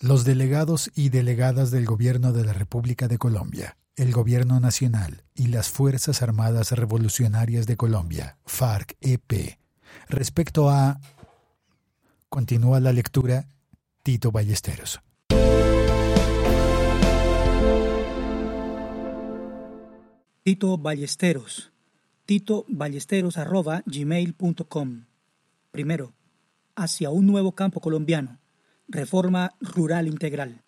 Los delegados y delegadas del Gobierno de la República de Colombia, el Gobierno Nacional y las Fuerzas Armadas Revolucionarias de Colombia, FARC-EP, respecto a... Continúa la lectura Tito Ballesteros. Tito Ballesteros. Tito Ballesteros arroba. Primero, hacia un nuevo campo colombiano reforma rural integral.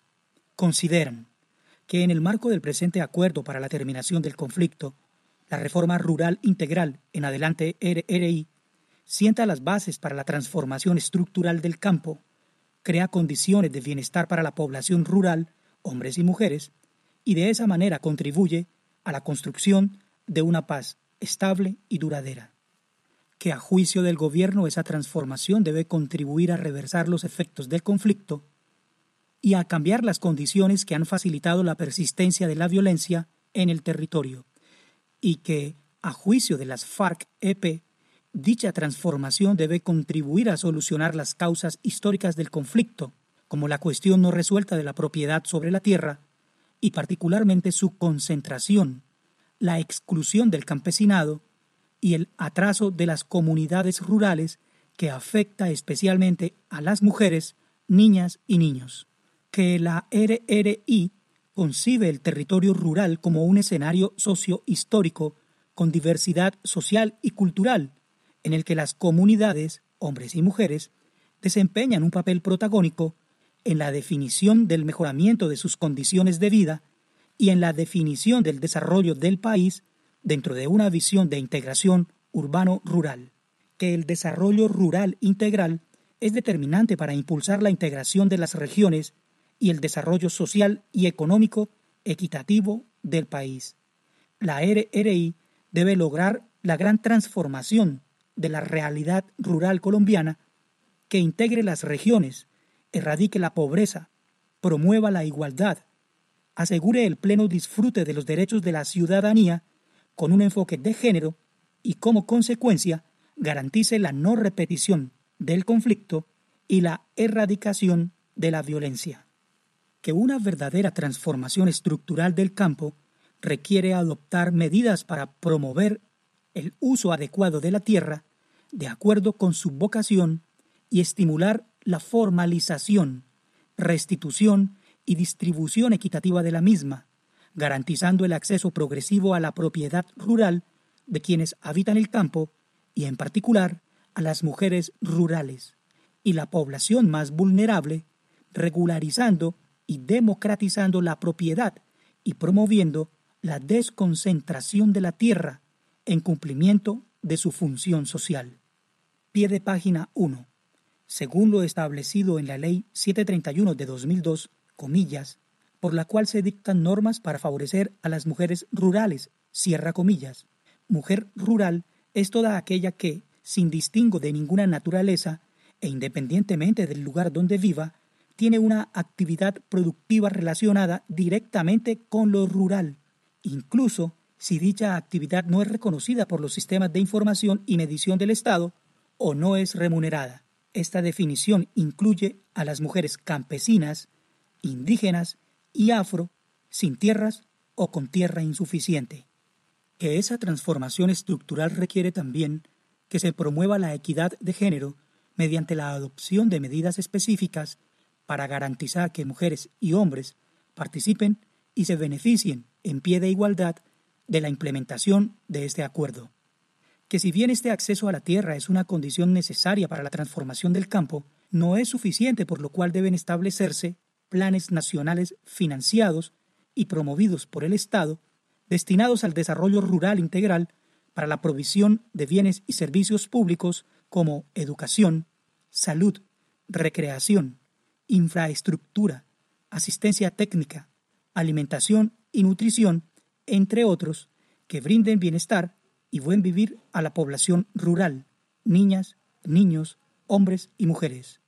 Consideran que en el marco del presente acuerdo para la terminación del conflicto, la reforma rural integral, en adelante RRI, sienta las bases para la transformación estructural del campo, crea condiciones de bienestar para la población rural, hombres y mujeres, y de esa manera contribuye a la construcción de una paz estable y duradera que a juicio del gobierno esa transformación debe contribuir a reversar los efectos del conflicto y a cambiar las condiciones que han facilitado la persistencia de la violencia en el territorio, y que, a juicio de las FARC-EP, dicha transformación debe contribuir a solucionar las causas históricas del conflicto, como la cuestión no resuelta de la propiedad sobre la tierra, y particularmente su concentración, la exclusión del campesinado y el atraso de las comunidades rurales que afecta especialmente a las mujeres, niñas y niños. Que la RRI concibe el territorio rural como un escenario socio-histórico con diversidad social y cultural, en el que las comunidades, hombres y mujeres, desempeñan un papel protagónico en la definición del mejoramiento de sus condiciones de vida y en la definición del desarrollo del país dentro de una visión de integración urbano-rural, que el desarrollo rural integral es determinante para impulsar la integración de las regiones y el desarrollo social y económico equitativo del país. La RRI debe lograr la gran transformación de la realidad rural colombiana que integre las regiones, erradique la pobreza, promueva la igualdad, asegure el pleno disfrute de los derechos de la ciudadanía con un enfoque de género y como consecuencia garantice la no repetición del conflicto y la erradicación de la violencia. Que una verdadera transformación estructural del campo requiere adoptar medidas para promover el uso adecuado de la tierra de acuerdo con su vocación y estimular la formalización, restitución y distribución equitativa de la misma, garantizando el acceso progresivo a la propiedad rural de quienes habitan el campo y en particular a las mujeres rurales y la población más vulnerable, regularizando y democratizando la propiedad y promoviendo la desconcentración de la tierra en cumplimiento de su función social. Pie de página 1. Según lo establecido en la Ley 731 de 2002, comillas, por la cual se dictan normas para favorecer a las mujeres rurales, cierra comillas. Mujer rural es toda aquella que, sin distingo de ninguna naturaleza e independientemente del lugar donde viva, tiene una actividad productiva relacionada directamente con lo rural, incluso si dicha actividad no es reconocida por los sistemas de información y medición del Estado o no es remunerada. Esta definición incluye a las mujeres campesinas, indígenas y afro sin tierras o con tierra insuficiente. Que esa transformación estructural requiere también que se promueva la equidad de género mediante la adopción de medidas específicas para garantizar que mujeres y hombres participen y se beneficien en pie de igualdad de la implementación de este acuerdo. Que si bien este acceso a la tierra es una condición necesaria para la transformación del campo, no es suficiente por lo cual deben establecerse planes nacionales financiados y promovidos por el Estado destinados al desarrollo rural integral para la provisión de bienes y servicios públicos como educación, salud, recreación, infraestructura, asistencia técnica, alimentación y nutrición, entre otros, que brinden bienestar y buen vivir a la población rural, niñas, niños, hombres y mujeres,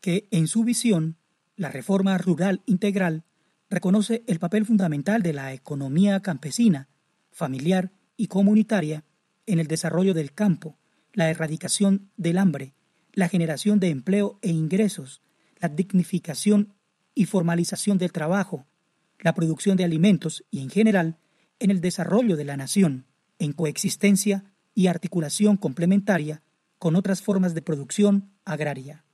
que en su visión la reforma rural integral reconoce el papel fundamental de la economía campesina, familiar y comunitaria en el desarrollo del campo, la erradicación del hambre, la generación de empleo e ingresos, la dignificación y formalización del trabajo, la producción de alimentos y, en general, en el desarrollo de la nación, en coexistencia y articulación complementaria con otras formas de producción agraria.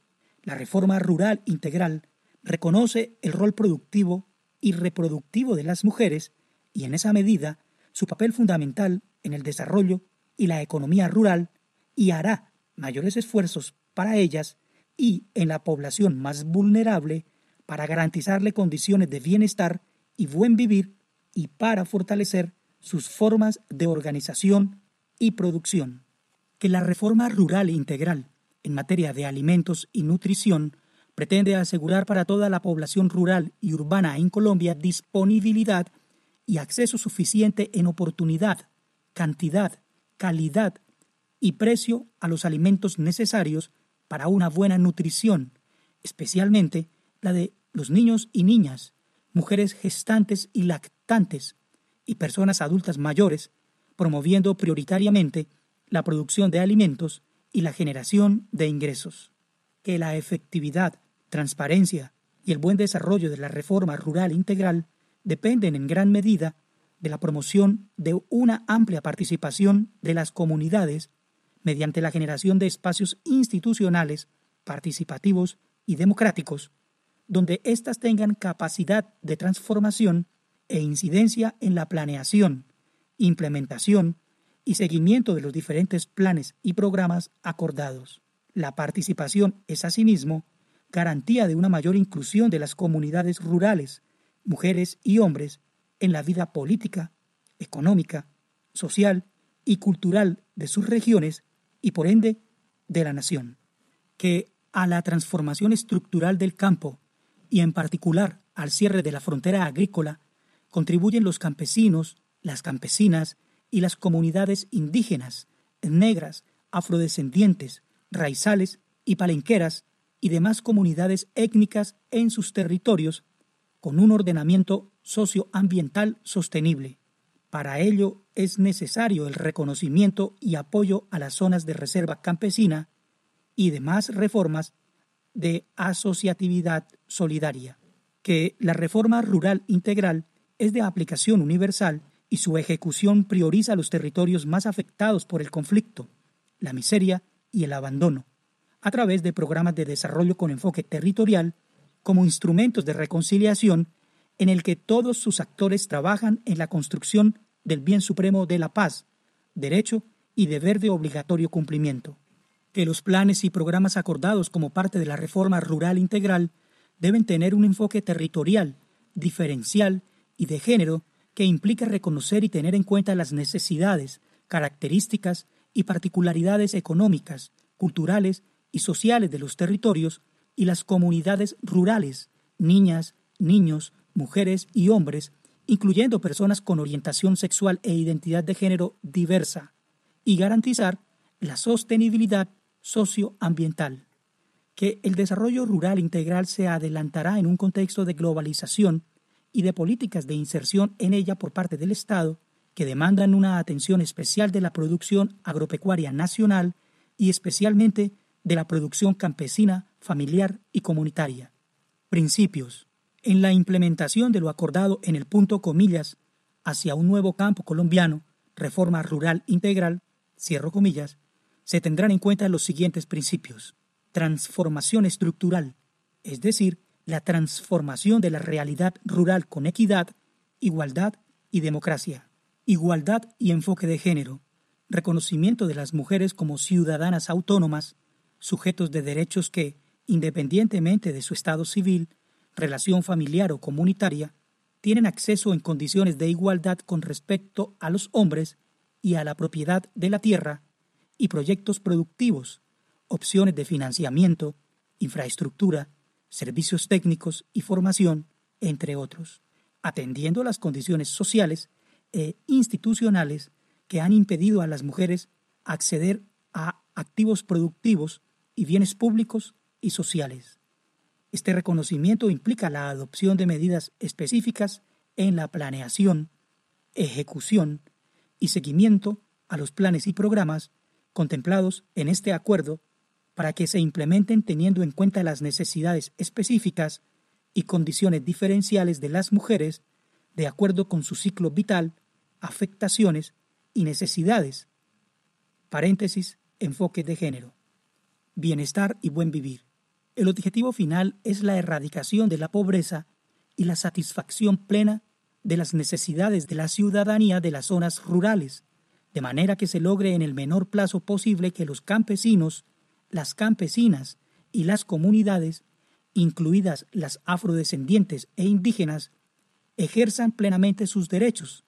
La reforma rural integral reconoce el rol productivo y reproductivo de las mujeres y, en esa medida, su papel fundamental en el desarrollo y la economía rural y hará mayores esfuerzos para ellas y en la población más vulnerable para garantizarle condiciones de bienestar y buen vivir y para fortalecer sus formas de organización y producción. Que la reforma rural integral en materia de alimentos y nutrición pretende asegurar para toda la población rural y urbana en Colombia disponibilidad y acceso suficiente en oportunidad, cantidad, calidad y precio a los alimentos necesarios para una buena nutrición, especialmente la de los niños y niñas, mujeres gestantes y lactantes y personas adultas mayores, promoviendo prioritariamente la producción de alimentos y la generación de ingresos. Que la efectividad, transparencia y el buen desarrollo de la reforma rural integral dependen en gran medida de la promoción de una amplia participación de las comunidades mediante la generación de espacios institucionales, participativos y democráticos, donde éstas tengan capacidad de transformación e incidencia en la planeación, implementación y seguimiento de los diferentes planes y programas acordados. La participación es asimismo garantía de una mayor inclusión de las comunidades rurales, mujeres y hombres en la vida política, económica, social y cultural de sus regiones y por ende de la nación. Que a la transformación estructural del campo y en particular al cierre de la frontera agrícola contribuyen los campesinos, las campesinas y las comunidades indígenas, negras, afrodescendientes, raizales y palenqueras y demás comunidades étnicas en sus territorios con un ordenamiento socioambiental sostenible. Para ello es necesario el reconocimiento y apoyo a las zonas de reserva campesina y demás reformas de asociatividad solidaria, que la reforma rural integral es de aplicación universal y su ejecución prioriza los territorios más afectados por el conflicto, la miseria y el abandono, a través de programas de desarrollo con enfoque territorial como instrumentos de reconciliación en el que todos sus actores trabajan en la construcción del bien supremo de la paz, derecho y deber de obligatorio cumplimiento. Que los planes y programas acordados como parte de la reforma rural integral deben tener un enfoque territorial, diferencial y de género que implica reconocer y tener en cuenta las necesidades, características y particularidades económicas, culturales y sociales de los territorios y las comunidades rurales, niñas, niños, mujeres y hombres, incluyendo personas con orientación sexual e identidad de género diversa, y garantizar la sostenibilidad socioambiental. Que el desarrollo rural integral se adelantará en un contexto de globalización y de políticas de inserción en ella por parte del Estado que demandan una atención especial de la producción agropecuaria nacional y especialmente de la producción campesina, familiar y comunitaria. Principios. En la implementación de lo acordado en el punto comillas hacia un nuevo campo colombiano, reforma rural integral, cierro comillas, se tendrán en cuenta los siguientes principios. Transformación estructural, es decir, la transformación de la realidad rural con equidad, igualdad y democracia. Igualdad y enfoque de género, reconocimiento de las mujeres como ciudadanas autónomas, sujetos de derechos que, independientemente de su estado civil, relación familiar o comunitaria, tienen acceso en condiciones de igualdad con respecto a los hombres y a la propiedad de la tierra y proyectos productivos, opciones de financiamiento, infraestructura, servicios técnicos y formación, entre otros, atendiendo las condiciones sociales e institucionales que han impedido a las mujeres acceder a activos productivos y bienes públicos y sociales. Este reconocimiento implica la adopción de medidas específicas en la planeación, ejecución y seguimiento a los planes y programas contemplados en este acuerdo para que se implementen teniendo en cuenta las necesidades específicas y condiciones diferenciales de las mujeres de acuerdo con su ciclo vital, afectaciones y necesidades. Enfoque de género. Bienestar y buen vivir. El objetivo final es la erradicación de la pobreza y la satisfacción plena de las necesidades de la ciudadanía de las zonas rurales, de manera que se logre en el menor plazo posible que los campesinos, las campesinas y las comunidades, incluidas las afrodescendientes e indígenas, ejerzan plenamente sus derechos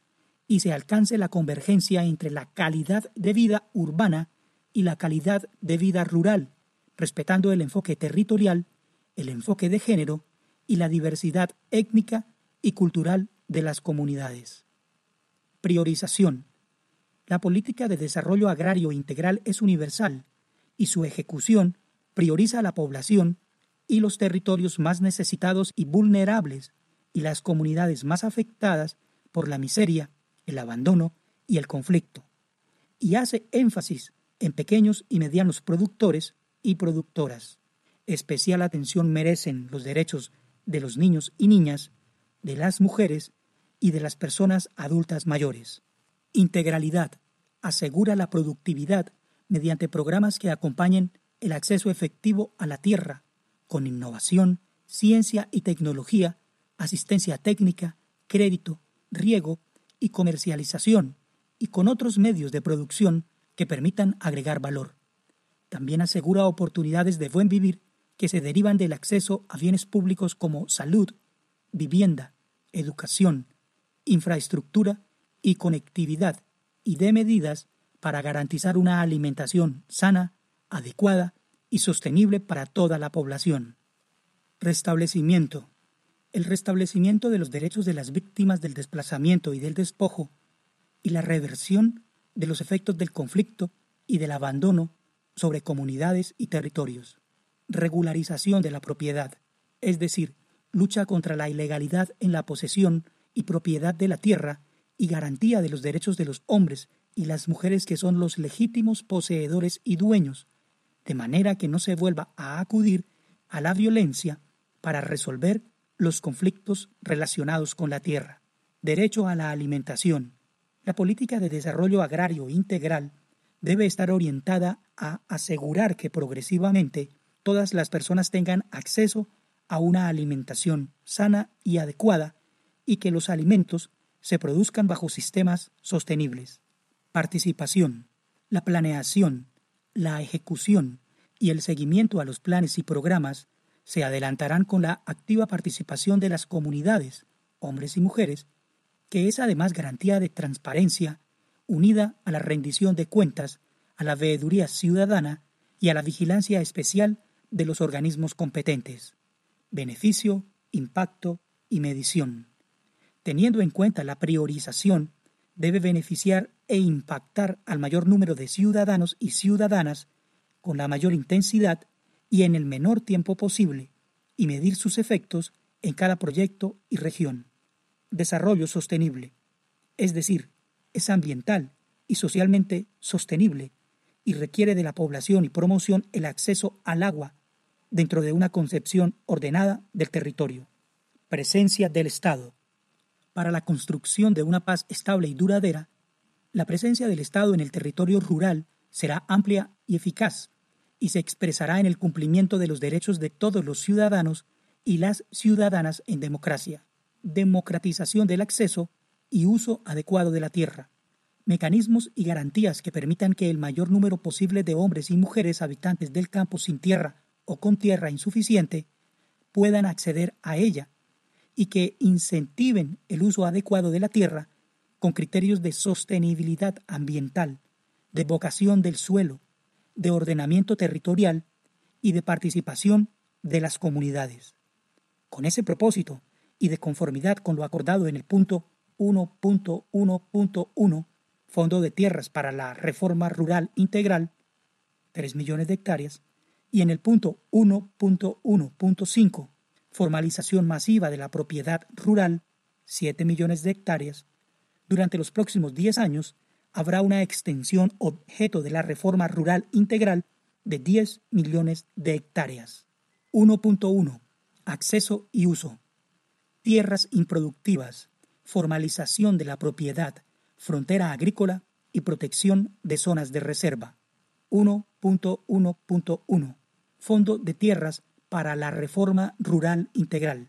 y se alcance la convergencia entre la calidad de vida urbana y la calidad de vida rural, respetando el enfoque territorial, el enfoque de género y la diversidad étnica y cultural de las comunidades. Priorización. La política de desarrollo agrario integral es universal y su ejecución prioriza a la población y los territorios más necesitados y vulnerables y las comunidades más afectadas por la miseria, el abandono y el conflicto, y hace énfasis en pequeños y medianos productores y productoras. Especial atención merecen los derechos de los niños y niñas, de las mujeres y de las personas adultas mayores. Integralidad asegura la productividad mediante programas que acompañen el acceso efectivo a la tierra, con innovación, ciencia y tecnología, asistencia técnica, crédito, riego y comercialización, y con otros medios de producción que permitan agregar valor. También asegura oportunidades de buen vivir que se derivan del acceso a bienes públicos como salud, vivienda, educación, infraestructura y conectividad, y de medidas para garantizar una alimentación sana, adecuada y sostenible para toda la población. Restablecimiento. El restablecimiento de los derechos de las víctimas del desplazamiento y del despojo y la reversión de los efectos del conflicto y del abandono sobre comunidades y territorios. Regularización de la propiedad, es decir, lucha contra la ilegalidad en la posesión y propiedad de la tierra y garantía de los derechos de los hombres y las mujeres que son los legítimos poseedores y dueños, de manera que no se vuelva a acudir a la violencia para resolver los conflictos relacionados con la tierra. Derecho a la alimentación. La política de desarrollo agrario integral debe estar orientada a asegurar que progresivamente todas las personas tengan acceso a una alimentación sana y adecuada y que los alimentos se produzcan bajo sistemas sostenibles. Participación. La planeación, la ejecución y el seguimiento a los planes y programas se adelantarán con la activa participación de las comunidades, hombres y mujeres, que es además garantía de transparencia, unida a la rendición de cuentas, a la veeduría ciudadana y a la vigilancia especial de los organismos competentes. Beneficio, impacto y medición. Teniendo en cuenta la priorización, debe beneficiar e impactar al mayor número de ciudadanos y ciudadanas con la mayor intensidad y en el menor tiempo posible, y medir sus efectos en cada proyecto y región. Desarrollo sostenible, es decir, es ambiental y socialmente sostenible y requiere de la población y promoción el acceso al agua dentro de una concepción ordenada del territorio. Presencia del Estado. Para la construcción de una paz estable y duradera, la presencia del Estado en el territorio rural será amplia y eficaz y se expresará en el cumplimiento de los derechos de todos los ciudadanos y las ciudadanas en democracia, democratización del acceso y uso adecuado de la tierra, mecanismos y garantías que permitan que el mayor número posible de hombres y mujeres habitantes del campo sin tierra o con tierra insuficiente puedan acceder a ella y que incentiven el uso adecuado de la tierra con criterios de sostenibilidad ambiental, de vocación del suelo, de ordenamiento territorial y de participación de las comunidades. Con ese propósito y de conformidad con lo acordado en el punto 1.1.1 Fondo de Tierras para la Reforma Rural Integral, 3 millones de hectáreas, y en el punto 1.1.5 Formalización masiva de la propiedad rural, 7 millones de hectáreas, durante los próximos 10 años habrá una extensión objeto de la reforma rural integral de 10 millones de hectáreas. 1.1. acceso y uso, tierras improductivas, formalización de la propiedad, frontera agrícola y protección de zonas de reserva. 1.1.1 Fondo de Tierras para la Reforma Rural Integral.